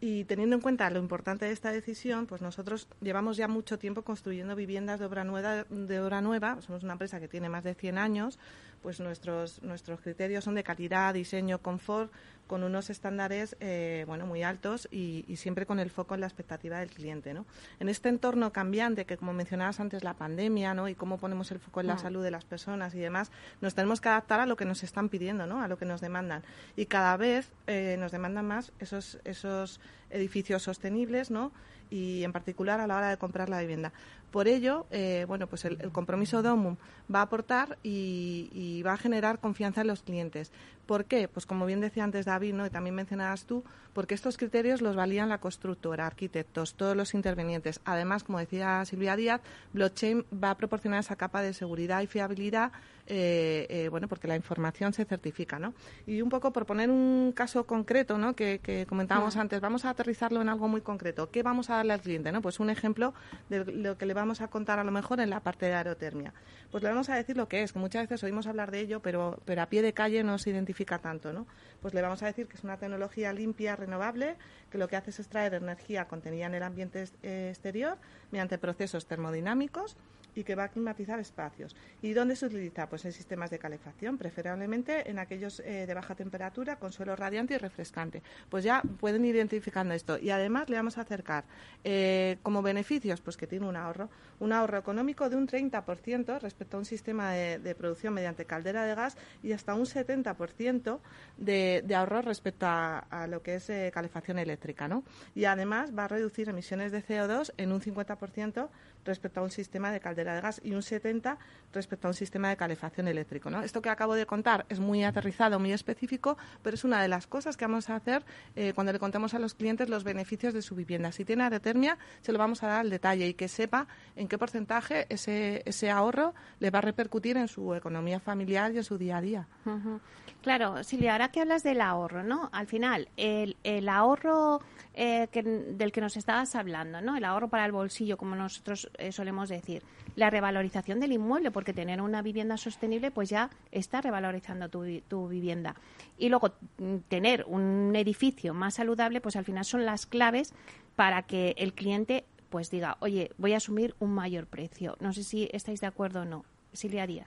Y teniendo en cuenta lo importante de esta decisión, pues nosotros llevamos ya mucho tiempo construyendo viviendas de obra nueva. De obra nueva. Somos una empresa que tiene más de 100 años, pues nuestros, nuestros criterios son de calidad, diseño, confort, con unos estándares eh, bueno muy altos y, siempre con el foco en la expectativa del cliente ¿no? en este entorno cambiante que como mencionabas antes la pandemia ¿no? y cómo ponemos el foco en la salud de las personas y demás nos tenemos que adaptar a lo que nos están pidiendo ¿no? a lo que nos demandan y cada vez eh, nos demandan más esos esos edificios sostenibles ¿no? y en particular a la hora de comprar la vivienda. Por ello, eh, bueno, pues el, compromiso DOMUM va a aportar y, va a generar confianza en los clientes. ¿Por qué? Pues como bien decía antes David, ¿no? y también mencionabas tú, porque estos criterios los valían la constructora, arquitectos, todos los intervenientes. Además, como decía Silvia Díaz, blockchain va a proporcionar esa capa de seguridad y fiabilidad, eh, eh, bueno, porque la información se certifica, ¿no? Y un poco por poner un caso concreto, ¿no? Que, comentábamos antes, vamos a aterrizarlo en algo muy concreto. ¿Qué vamos a darle al cliente, no? Pues un ejemplo de lo que le vamos a contar a lo mejor en la parte de aerotermia. Pues le vamos a decir lo que es, que muchas veces oímos hablar de ello, pero, pero a pie de calle no se identifica tanto, ¿no? Pues le vamos a decir que es una tecnología limpia, renovable, que lo que hace es extraer energía contenida en el ambiente eh, exterior mediante procesos termodinámicos y que va a climatizar espacios. ¿Y dónde se utiliza? Pues en sistemas de calefacción, preferiblemente en aquellos eh, de baja temperatura con suelo radiante y refrescante. Pues ya pueden ir identificando esto. Y además le vamos a acercar eh, como beneficios, pues que tiene un ahorro, un ahorro económico de un 30% respecto a un sistema de, producción mediante caldera de gas y hasta un 70% de, de ahorro respecto a, lo que es eh, calefacción eléctrica. ¿no? Y además va a reducir emisiones de CO2 en un 50% respecto a un sistema de caldera de gas y un 70 respecto a un sistema de calefacción eléctrico. ¿no? Esto que acabo de contar es muy aterrizado, muy específico, pero es una de las cosas que vamos a hacer eh, cuando le contemos a los clientes los beneficios de su vivienda. Si tiene aerotermia, se lo vamos a dar al detalle y que sepa en qué porcentaje ese, ese ahorro le va a repercutir en su economía familiar y en su día a día. Claro, Silvia, ahora que hablas del ahorro, ¿no? Al final, el, el ahorro eh, del que nos estabas hablando, ¿no? El ahorro para el bolsillo, como nosotros eh, solemos decir. La revalorización del inmueble, porque tener una vivienda sostenible, pues ya está revalorizando tu, tu vivienda. Y luego, mm, tener un edificio más saludable, pues al final son las claves para que el cliente pues diga, oye, voy a asumir un mayor precio. No sé si estáis de acuerdo o no. Silvia Díaz.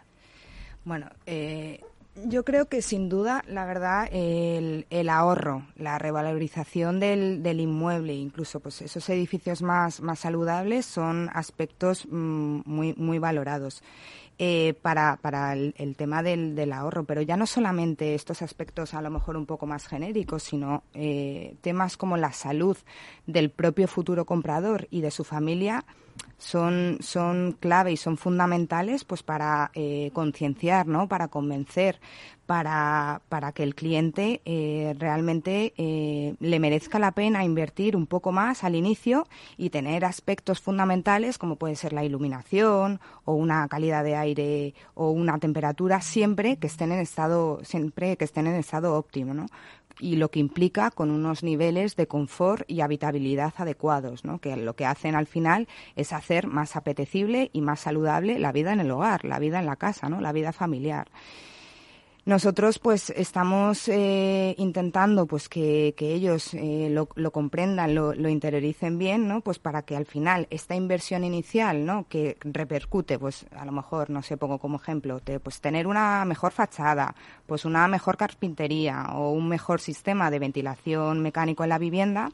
Bueno, eh, yo creo que sin duda, la verdad, el, ahorro, la revalorización del, del, inmueble, incluso pues esos edificios más, más saludables son aspectos mm, muy, muy valorados. Eh, para, para el, tema del, del, ahorro, pero ya no solamente estos aspectos a lo mejor un poco más genéricos, sino eh, temas como la salud del propio futuro comprador y de su familia son, son clave y son fundamentales pues para eh, concienciar, ¿no? Para convencer, para, para que el cliente eh, realmente eh, le merezca la pena invertir un poco más al inicio y tener aspectos fundamentales como puede ser la iluminación o una calidad de aire o una temperatura siempre que estén en estado siempre que estén en estado óptimo, ¿no? y lo que implica con unos niveles de confort y habitabilidad adecuados, ¿no? que lo que hacen al final es hacer más apetecible y más saludable la vida en el hogar, la vida en la casa, ¿no? la vida familiar. Nosotros pues estamos eh, intentando pues que, ellos eh, lo, comprendan, lo, interioricen bien, ¿no? Pues para que al final esta inversión inicial, ¿no? Que repercute, pues a lo mejor, no sé, pongo como ejemplo, pues tener una mejor fachada, pues una mejor carpintería o un mejor sistema de ventilación mecánico en la vivienda,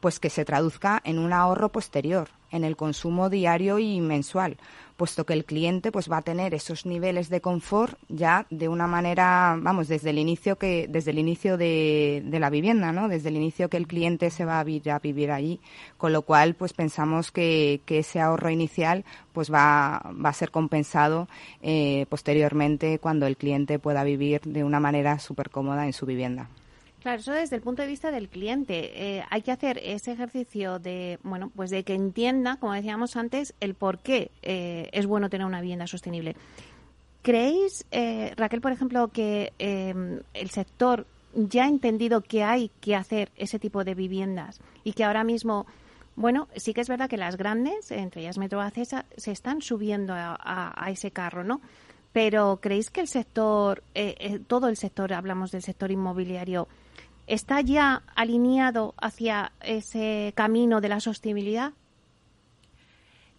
pues que se traduzca en un ahorro posterior, en el consumo diario y mensual puesto que el cliente pues va a tener esos niveles de confort ya de una manera, vamos, desde el inicio que desde el inicio de, la vivienda, ¿no? Desde el inicio que el cliente se va a, vivir, a vivir allí, con lo cual pues pensamos que, ese ahorro inicial pues va, va a ser compensado eh, posteriormente cuando el cliente pueda vivir de una manera súper cómoda en su vivienda. Claro, eso desde el punto de vista del cliente. Eh, hay que hacer ese ejercicio de, bueno, pues de que entienda, como decíamos antes, el por qué eh, es bueno tener una vivienda sostenible. ¿Creéis, eh, Raquel, por ejemplo, que em, el sector ya ha entendido que hay que hacer ese tipo de viviendas y que ahora mismo, bueno, sí que es verdad que las grandes, entre ellas Metro Acesa, se están subiendo a, ese carro, ¿no? Pero ¿creéis que el sector, todo el sector, hablamos del sector inmobiliario, ¿Está ya alineado hacia ese camino de la sostenibilidad?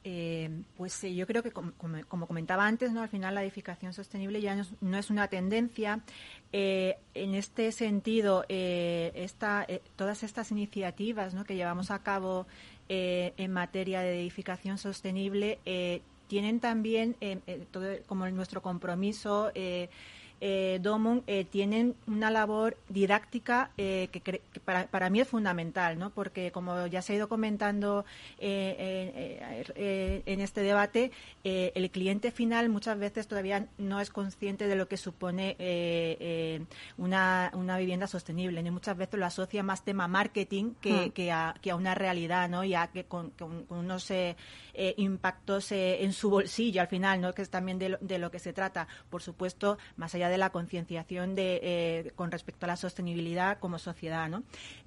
Eh, pues yo creo que, como, comentaba antes, ¿no? al final la edificación sostenible ya no es, una tendencia. Eh, en este sentido, eh, todas estas iniciativas que llevamos a cabo en materia de edificación sostenible tienen también, como nuestro compromiso, eh, Domon eh, tienen una labor didáctica eh, que, para, para, mí es fundamental, ¿no? porque como ya se ha ido comentando eh, en este debate, el cliente final muchas veces todavía no es consciente de lo que supone una, una, vivienda sostenible, ni muchas veces lo asocia más tema marketing que, hmm. que, a, que a, una realidad, ¿no? ya que con, con, unos impactos en su bolsillo al final, ¿no? que es también de lo, de lo que se trata. Por supuesto, más allá de la concienciación de, eh, con respecto a la sostenibilidad como sociedad. ¿no?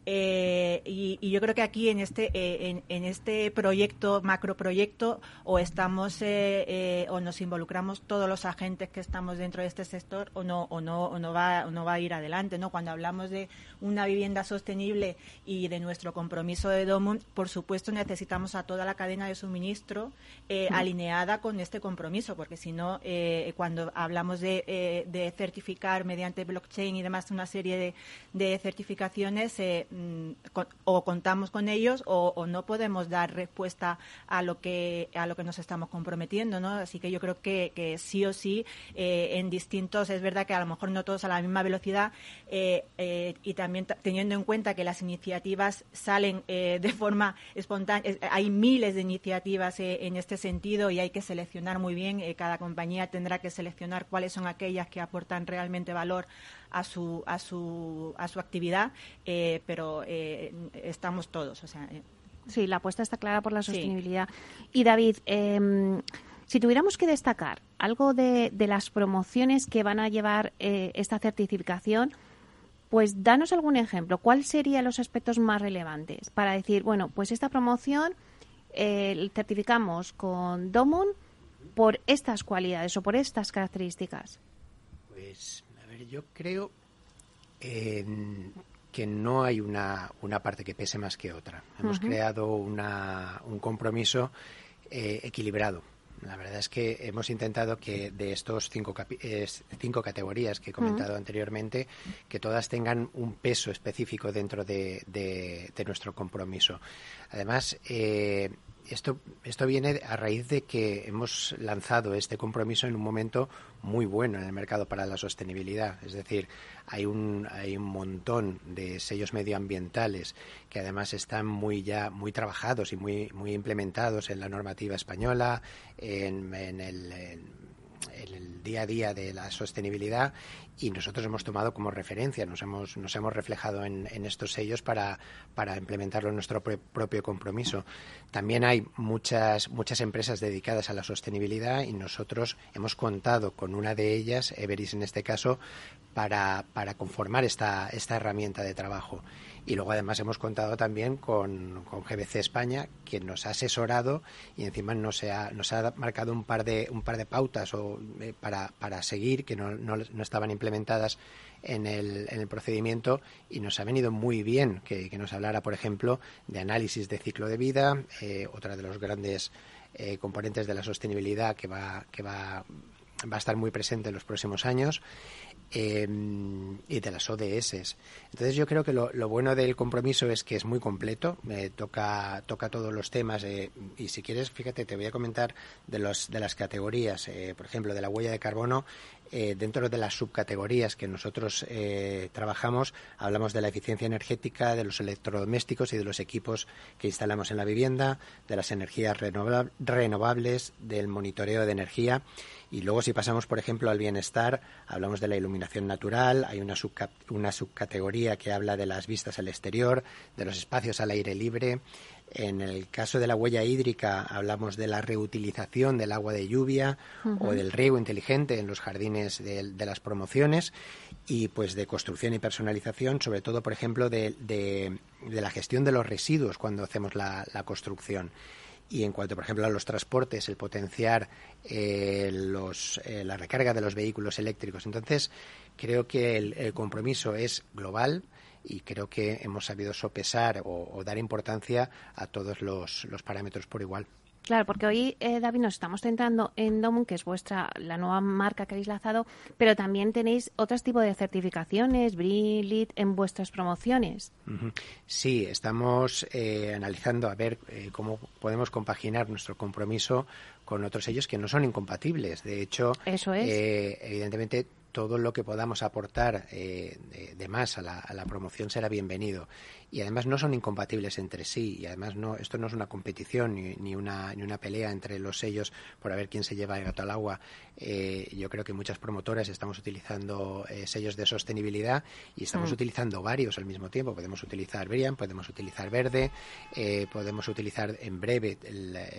Eh, y, yo creo que aquí en este, eh, en, este proyecto, macroproyecto, o estamos o nos involucramos todos los agentes que estamos dentro de este sector o no, o no, o no, va, no va a ir adelante. ¿no? Cuando hablamos de una vivienda sostenible y de nuestro compromiso de DOMUN, por supuesto necesitamos a toda la cadena de suministro alineada con este compromiso, porque si no, cuando hablamos de, de certificar mediante blockchain y demás una serie de, certificaciones, eh, mm, o contamos con ellos o, no podemos dar respuesta a lo que a lo que nos estamos comprometiendo, ¿no? Así que yo creo que, sí o sí eh, en distintos es verdad que a lo mejor no todos a la misma velocidad eh, y también teniendo en cuenta que las iniciativas salen de forma espontánea, hay miles de iniciativas en este sentido y hay que seleccionar muy bien. cada compañía tendrá que seleccionar cuáles son aquellas que aportan realmente valor a su, a su, a su actividad, eh, pero eh, estamos todos. O sea, eh. Sí, la apuesta está clara por la sostenibilidad. Y David, em, si tuviéramos que destacar algo de, de, las promociones que van a llevar esta certificación, pues danos algún ejemplo. ¿Cuáles serían los aspectos más relevantes para decir, bueno, pues esta promoción certificamos con DOMUN por estas cualidades o por estas características? Pues, ver, yo creo que no hay una, una, parte que pese más que otra. Hemos creado una, un compromiso eh, equilibrado. La verdad es que hemos intentado que de estos cinco, cinco categorías que he comentado anteriormente, que todas tengan un peso específico dentro de, de, nuestro compromiso. Además, eh, esto, esto viene a raíz de que hemos lanzado este compromiso en un momento muy bueno en el mercado para la sostenibilidad. Es decir, hay un, hay un montón de sellos medioambientales que además están muy ya muy trabajados y muy, muy implementados en la normativa española, en, en el, en el día a día de la sostenibilidad y nosotros hemos tomado como referencia, nos hemos, nos hemos reflejado en, estos sellos para, para, implementarlo en nuestro propio compromiso. También hay muchas, muchas empresas dedicadas a la sostenibilidad y nosotros hemos contado con una de ellas, Everis en este caso, para, para conformar esta, esta herramienta de trabajo. Y luego además hemos contado también con, con GBC España, quien nos ha asesorado y encima nos ha, nos ha marcado un par de, un par de pautas eh, para, para seguir que no, no, no estaban implementadas en el, en el, procedimiento. Y nos ha venido muy bien que, nos hablara, por ejemplo, de análisis de ciclo de vida, eh, otra de los grandes eh, componentes de la sostenibilidad que va, que va, va a estar muy presente en los próximos años Em, y de las ODS. Entonces yo creo que lo, bueno del compromiso es que es muy completo, toca, toca todos los temas eh, y si quieres, fíjate, te voy a comentar de, los, de las categorías, eh, por ejemplo, de la huella de carbono. Eh, dentro de las subcategorías que nosotros trabajamos, hablamos de la eficiencia energética, de los electrodomésticos y de los equipos que instalamos en la vivienda, de las energías renovables, del monitoreo de energía y luego si pasamos, por ejemplo, al bienestar, hablamos de la iluminación natural, hay una, una subcategoría que habla de las vistas al exterior, de los espacios al aire libre. En el caso de la huella hídrica hablamos de la reutilización del agua de lluvia o del riego inteligente en los jardines de, las promociones y pues de construcción y personalización, sobre todo, por ejemplo, de, de, la gestión de los residuos cuando hacemos la, la construcción. Y en cuanto, por ejemplo, a los transportes, el potenciar eh, los, eh, la recarga de los vehículos eléctricos. Entonces, creo que el, compromiso es global y creo que hemos sabido sopesar o, dar importancia a todos los parámetros por igual. Claro, porque hoy, eh, David, nos estamos centrando en Domum, que es vuestra la nueva marca que habéis lanzado, pero también tenéis otros tipos de certificaciones, Brillit, en vuestras promociones. Sí, estamos eh, analizando a ver eh, cómo podemos compaginar nuestro compromiso con otros sellos que no son incompatibles. De hecho, Eso es. evidentemente todo lo que podamos aportar de, de, más a la, a la, promoción será bienvenido y además no son incompatibles entre sí y además no esto no es una competición ni, ni una ni una pelea entre los sellos por a ver quién se lleva el gato al agua. Eh, yo creo que muchas promotoras estamos utilizando eh, sellos de sostenibilidad y estamos mm. utilizando varios al mismo tiempo. Podemos utilizar Brian podemos utilizar Verde eh, podemos utilizar en breve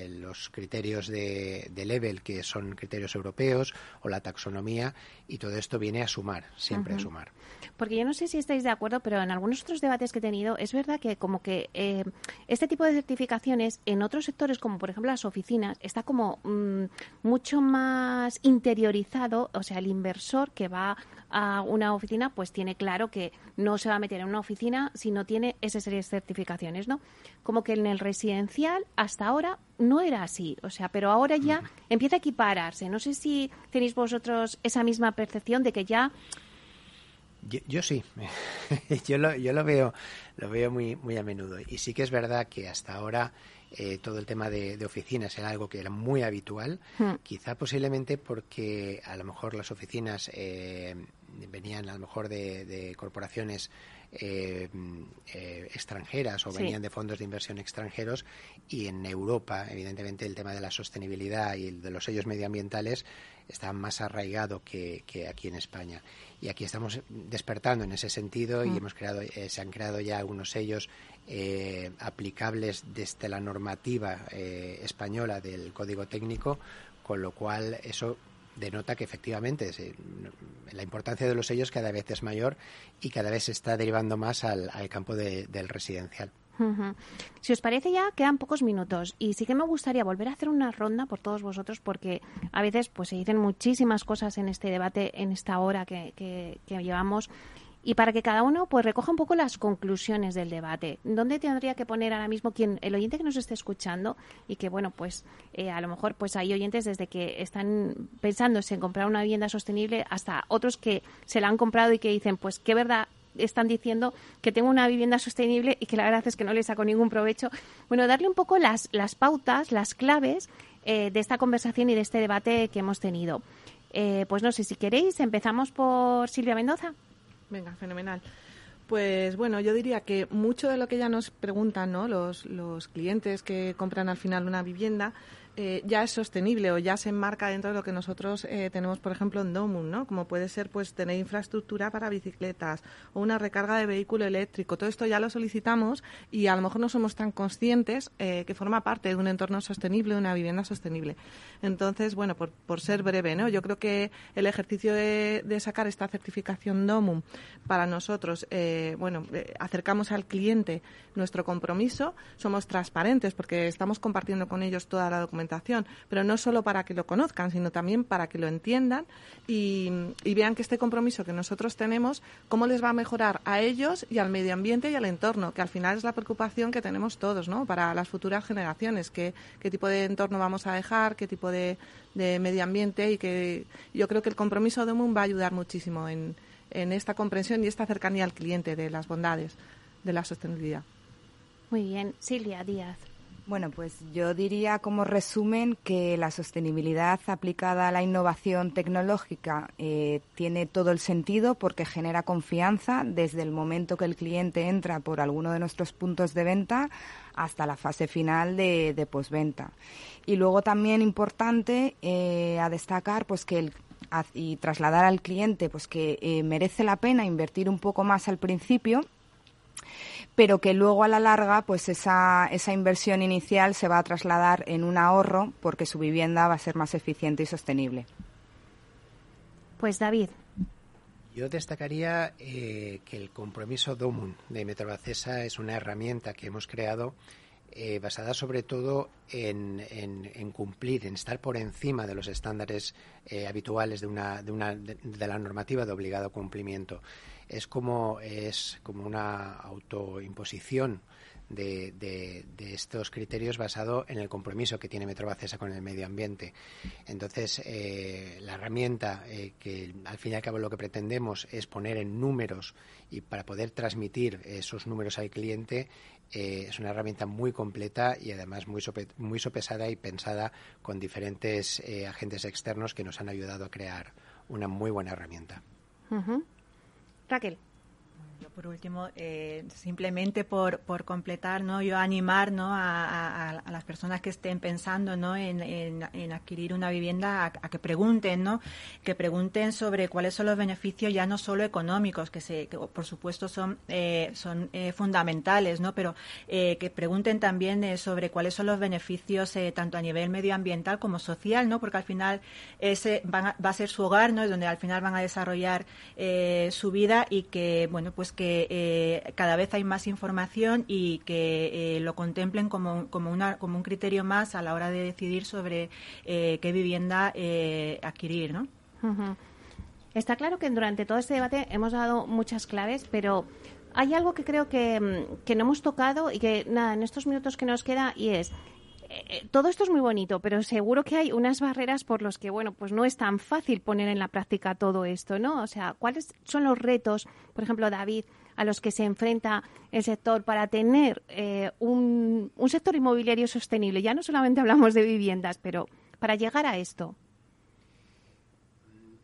los criterios de, de level que son criterios europeos o la taxonomía y todo esto viene a sumar siempre a sumar. Porque yo no sé si estáis de acuerdo pero en algunos otros debates que he tenido es verdad que como que eh, este tipo de certificaciones en otros sectores, como por ejemplo las oficinas, está como mm, mucho más interiorizado, o sea, el inversor que va a una oficina, pues tiene claro que no se va a meter en una oficina si no tiene esa serie de certificaciones, ¿no? Como que en el residencial hasta ahora no era así, o sea, pero ahora ya empieza a equipararse. No sé si tenéis vosotros esa misma percepción de que ya yo, sí, yo, lo, yo lo veo, lo veo muy, muy a menudo. Y sí que es verdad que hasta ahora eh, todo el tema de, oficinas era algo que era muy habitual, hmm. quizá posiblemente porque a lo mejor las oficinas eh, venían a lo mejor de, corporaciones eh, extranjeras o venían de fondos de inversión extranjeros y en Europa, evidentemente, el tema de la sostenibilidad y de los sellos medioambientales está más arraigado que, aquí en España. Y aquí estamos despertando en ese sentido y mm. hemos creado, eh, se han creado ya algunos sellos eh, aplicables desde la normativa eh, española del Código Técnico, con lo cual eso denota que efectivamente la importancia de los sellos cada vez es mayor y cada vez se está derivando más al, campo del residencial. Si os parece ya, quedan pocos minutos y sí que me gustaría volver a hacer una ronda por todos vosotros porque a veces pues se dicen muchísimas cosas en este debate, en esta hora que, que, llevamos y para que cada uno pues recoja un poco las conclusiones del debate. ¿Dónde tendría que poner ahora mismo quien el oyente que nos esté escuchando y que bueno pues eh, a lo mejor pues hay oyentes desde que están pensándose en comprar una vivienda sostenible hasta otros que se la han comprado y que dicen pues qué verdad están diciendo que tengo una vivienda sostenible y que la verdad es que no le saco ningún provecho. Bueno, darle un poco las, las pautas, las claves eh, de esta conversación y de este debate que hemos tenido. Eh, pues no sé si queréis, empezamos por Silvia Mendoza. Venga, fenomenal. Pues bueno, yo diría que mucho de lo que ya nos preguntan ¿no? los, los clientes que compran al final una vivienda eh, ya es sostenible o ya se enmarca dentro de lo que nosotros eh, tenemos, por ejemplo, en Domun, ¿no? Como puede ser, pues, tener infraestructura para bicicletas o una recarga de vehículo eléctrico. Todo esto ya lo solicitamos y a lo mejor no somos tan conscientes eh, que forma parte de un entorno sostenible, de una vivienda sostenible. Entonces, bueno, por, por ser breve, ¿no? Yo creo que el ejercicio de, de sacar esta certificación DOMUM para nosotros, bueno, acercamos al cliente nuestro compromiso, somos transparentes porque estamos compartiendo con ellos toda la documentación pero no solo para que lo conozcan, sino también para que lo entiendan y, vean que este compromiso que nosotros tenemos, cómo les va a mejorar a ellos y al medio ambiente y al entorno, que al final es la preocupación que tenemos todos, ¿no? Para las futuras generaciones, qué, tipo de entorno vamos a dejar, qué tipo de, medio ambiente y que yo creo que el compromiso de Moon va a ayudar muchísimo en, en esta comprensión y esta cercanía al cliente de las bondades de la sostenibilidad. Muy bien, Silvia Díaz. Bueno, pues yo diría como resumen que la sostenibilidad aplicada a la innovación tecnológica eh, tiene todo el sentido porque genera confianza desde el momento que el cliente entra por alguno de nuestros puntos de venta hasta la fase final de, de posventa. Y luego también importante eh, a destacar pues que el y trasladar al cliente pues que eh, merece la pena invertir un poco más al principio pero que luego a la larga pues esa, esa inversión inicial se va a trasladar en un ahorro porque su vivienda va a ser más eficiente y sostenible. Pues David. Yo destacaría eh, que el compromiso DOMUN de Metrobacesa es una herramienta que hemos creado eh, basada sobre todo en, cumplir, en estar por encima de los estándares eh, habituales de, una, de, una, de, la normativa de obligado cumplimiento es como, es como una autoimposición de, estos criterios basado en el compromiso que tiene Metrobacesa con el medio ambiente. Entonces, eh, la herramienta que al fin y al cabo lo que pretendemos es poner en números y para poder transmitir esos números al cliente eh, es una herramienta muy completa y además muy, muy sopesada y pensada con diferentes agentes externos que nos han ayudado a crear una muy buena herramienta. Raquel por último, eh, simplemente por, por completar, ¿no? Yo animar, ¿no? A, las personas que estén pensando, ¿no? En, en, adquirir una vivienda, a, que pregunten, ¿no? Que pregunten sobre cuáles son los beneficios ya no solo económicos, que, se, que por supuesto son, eh, son eh, fundamentales, ¿no? Pero que pregunten también sobre cuáles son los beneficios tanto a nivel medioambiental como social, ¿no? Porque al final ese va a ser su hogar, ¿no? Donde al final van a desarrollar su vida y que, bueno, pues que eh, cada vez hay más información y que eh, lo contemplen como, como, una, como un criterio más a la hora de decidir sobre eh, qué vivienda adquirir, ¿no? Está claro que durante todo este debate hemos dado muchas claves, pero hay algo que creo que, mm, que no hemos tocado y que, nada, en estos minutos que nos queda, y es todo esto es muy bonito, pero seguro que hay unas barreras por los que, bueno, pues no es tan fácil poner en la práctica todo esto, ¿no? O sea, ¿cuáles son los retos, por ejemplo, David, a los que se enfrenta el sector para tener eh, un, un sector inmobiliario sostenible? Ya no solamente hablamos de viviendas, pero para llegar a esto.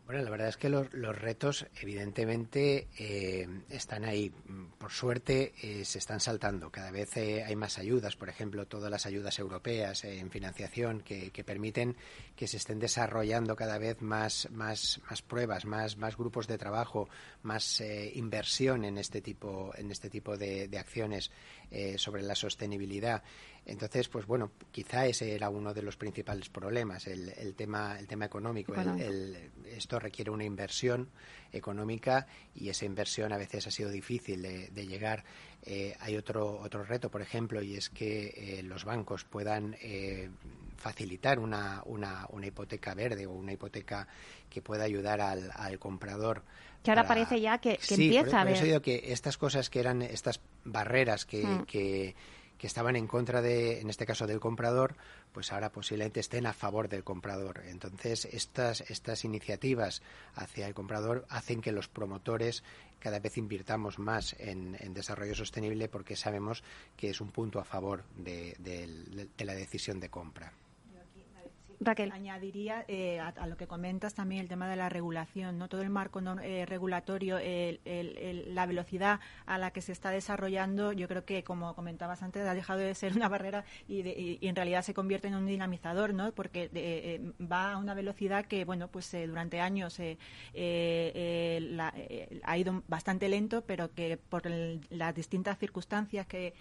Bueno, la verdad es que los, retos evidentemente eh, están ahí. Por suerte eh, se están saltando. Cada vez eh, hay más ayudas, por ejemplo, todas las ayudas europeas en financiación que, permiten que se estén desarrollando cada vez más, más, más pruebas, más, más grupos de trabajo, más inversión en este tipo, en este tipo de, de acciones sobre la sostenibilidad. Entonces, pues bueno, quizá ese era uno de los principales problemas, el, el tema, el tema económico. esto requiere una inversión económica y esa inversión a veces ha sido difícil de, llegar. Eh, hay otro, otro reto, por ejemplo, y es que eh, los bancos puedan eh, facilitar una, una, una, hipoteca verde o una hipoteca que pueda ayudar al, al comprador. Que ahora parece ya que, empieza a ver. Por eso digo que estas cosas que eran estas barreras que, mm. que que estaban en contra de, en este caso del comprador, pues ahora posiblemente estén a favor del comprador. Entonces, estas, estas iniciativas hacia el comprador hacen que los promotores cada vez invirtamos más en, desarrollo sostenible porque sabemos que es un punto a favor de la decisión de compra. Raquel. Añadiría eh, a, lo que comentas también el tema de la regulación, no todo el marco eh, regulatorio, la velocidad a la que se está desarrollando, yo creo que, como comentabas antes, ha dejado de ser una barrera y, en realidad se convierte en un dinamizador, ¿no? Porque eh, va a una velocidad que, bueno, pues durante años ha ido bastante lento, pero que por las distintas circunstancias que,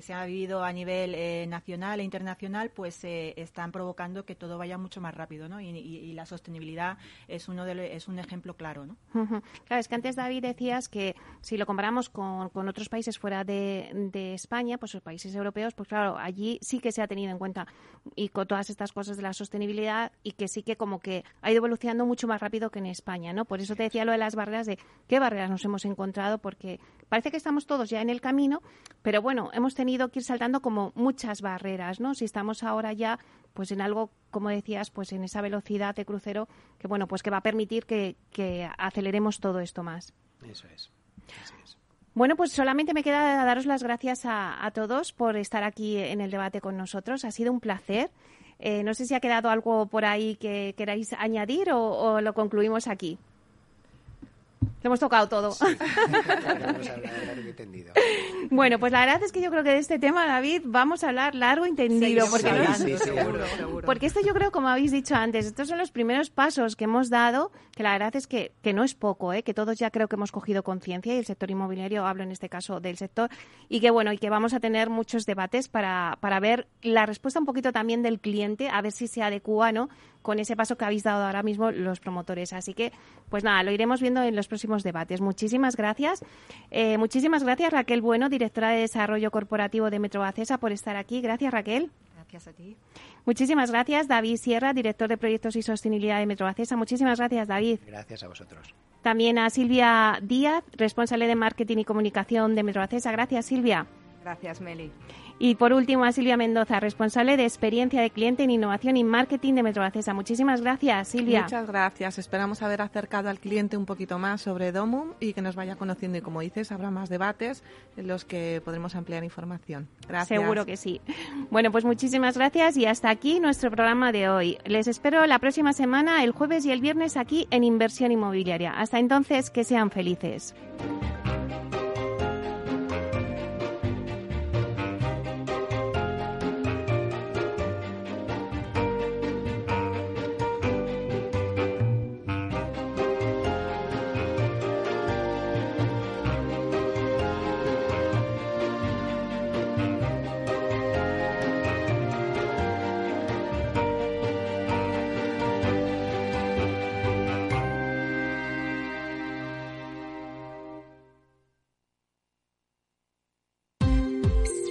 se han vivido a nivel nacional e internacional, pues están provocando que todo vaya mucho más rápido, ¿no? Y, la sostenibilidad es uno de, es un ejemplo claro, ¿no? Claro, es que antes David decías que si lo comparamos con, otros países fuera de, España, pues los países europeos, pues claro, allí sí que se ha tenido en cuenta y con todas estas cosas de la sostenibilidad y que sí que como que ha ido evolucionando mucho más rápido que en España, ¿no? Por eso te decía lo de las barreras de qué barreras nos hemos encontrado porque parece que estamos todos ya en el camino, pero bueno, hemos tenido que ir saltando como muchas barreras, ¿no? Si estamos ahora ya pues en algo, como decías, pues en esa velocidad de crucero que, bueno, pues que va a permitir que, aceleremos todo esto más. Eso es. Bueno, pues solamente me queda daros las gracias a, todos por estar aquí en el debate con nosotros. Ha sido un placer. Eh, no sé si ha quedado algo por ahí que queráis añadir o lo concluimos aquí. Lo hemos tocado todo. bueno, pues la verdad es que yo creo que de este tema, David, vamos a hablar largo y tendido. porque, porque esto yo creo, como habéis dicho antes, estos son los primeros pasos que hemos dado, que la verdad es que, que no es poco, ¿eh? que todos ya creo que hemos cogido conciencia y el sector inmobiliario, hablo en este caso del sector, y que bueno, y que vamos a tener muchos debates para, para ver la respuesta un poquito también del cliente, a ver si se adecua, ¿no? Con ese paso que habéis dado ahora mismo los promotores. Así que, pues nada, lo iremos viendo en los próximos debates. Muchísimas gracias. Eh, muchísimas gracias, Raquel Bueno, directora de Desarrollo Corporativo de Metrobacesa, por estar aquí. Gracias, Raquel. Gracias a ti. Muchísimas gracias, David Sierra, director de Proyectos y Sostenibilidad de Metrobacesa. Muchísimas gracias, David. Gracias a vosotros. También a Silvia Díaz, responsable de Marketing y Comunicación de Metrobacesa. Gracias, Silvia. Gracias, Meli. Y por último, a Silvia Mendoza, responsable de experiencia de cliente en innovación y marketing de Metrobacesa. Muchísimas gracias, Silvia. Muchas gracias. Esperamos haber acercado al cliente un poquito más sobre Domum y que nos vaya conociendo. Y como dices, habrá más debates en los que podremos ampliar información. Gracias. Seguro que sí. Bueno, pues muchísimas gracias y hasta aquí nuestro programa de hoy. Les espero la próxima semana, el jueves y el viernes, aquí en Inversión Inmobiliaria. Hasta entonces, que sean felices.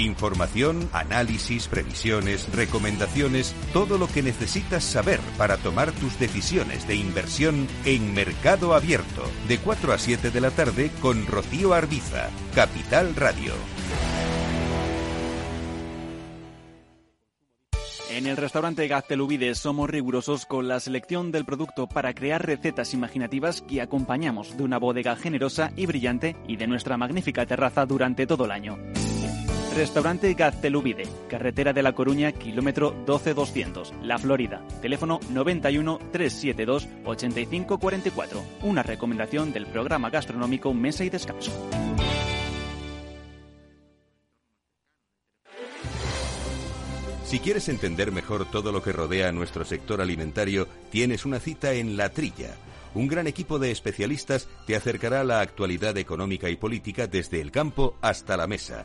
Información, análisis, previsiones, recomendaciones, todo lo que necesitas saber para tomar tus decisiones de inversión en Mercado Abierto, de 4 a 7 de la tarde con Rocío Arbiza, Capital Radio. En el restaurante Gaztelubide somos rigurosos con la selección del producto para crear recetas imaginativas que acompañamos de una bodega generosa y brillante y de nuestra magnífica terraza durante todo el año. Restaurante Gaztelubide, carretera de La Coruña, kilómetro 12200, La Florida. Teléfono 91 372 8544. Una recomendación del programa gastronómico Mesa y Descanso. Si quieres entender mejor todo lo que rodea a nuestro sector alimentario, tienes una cita en La Trilla. Un gran equipo de especialistas te acercará a la actualidad económica y política desde el campo hasta la mesa.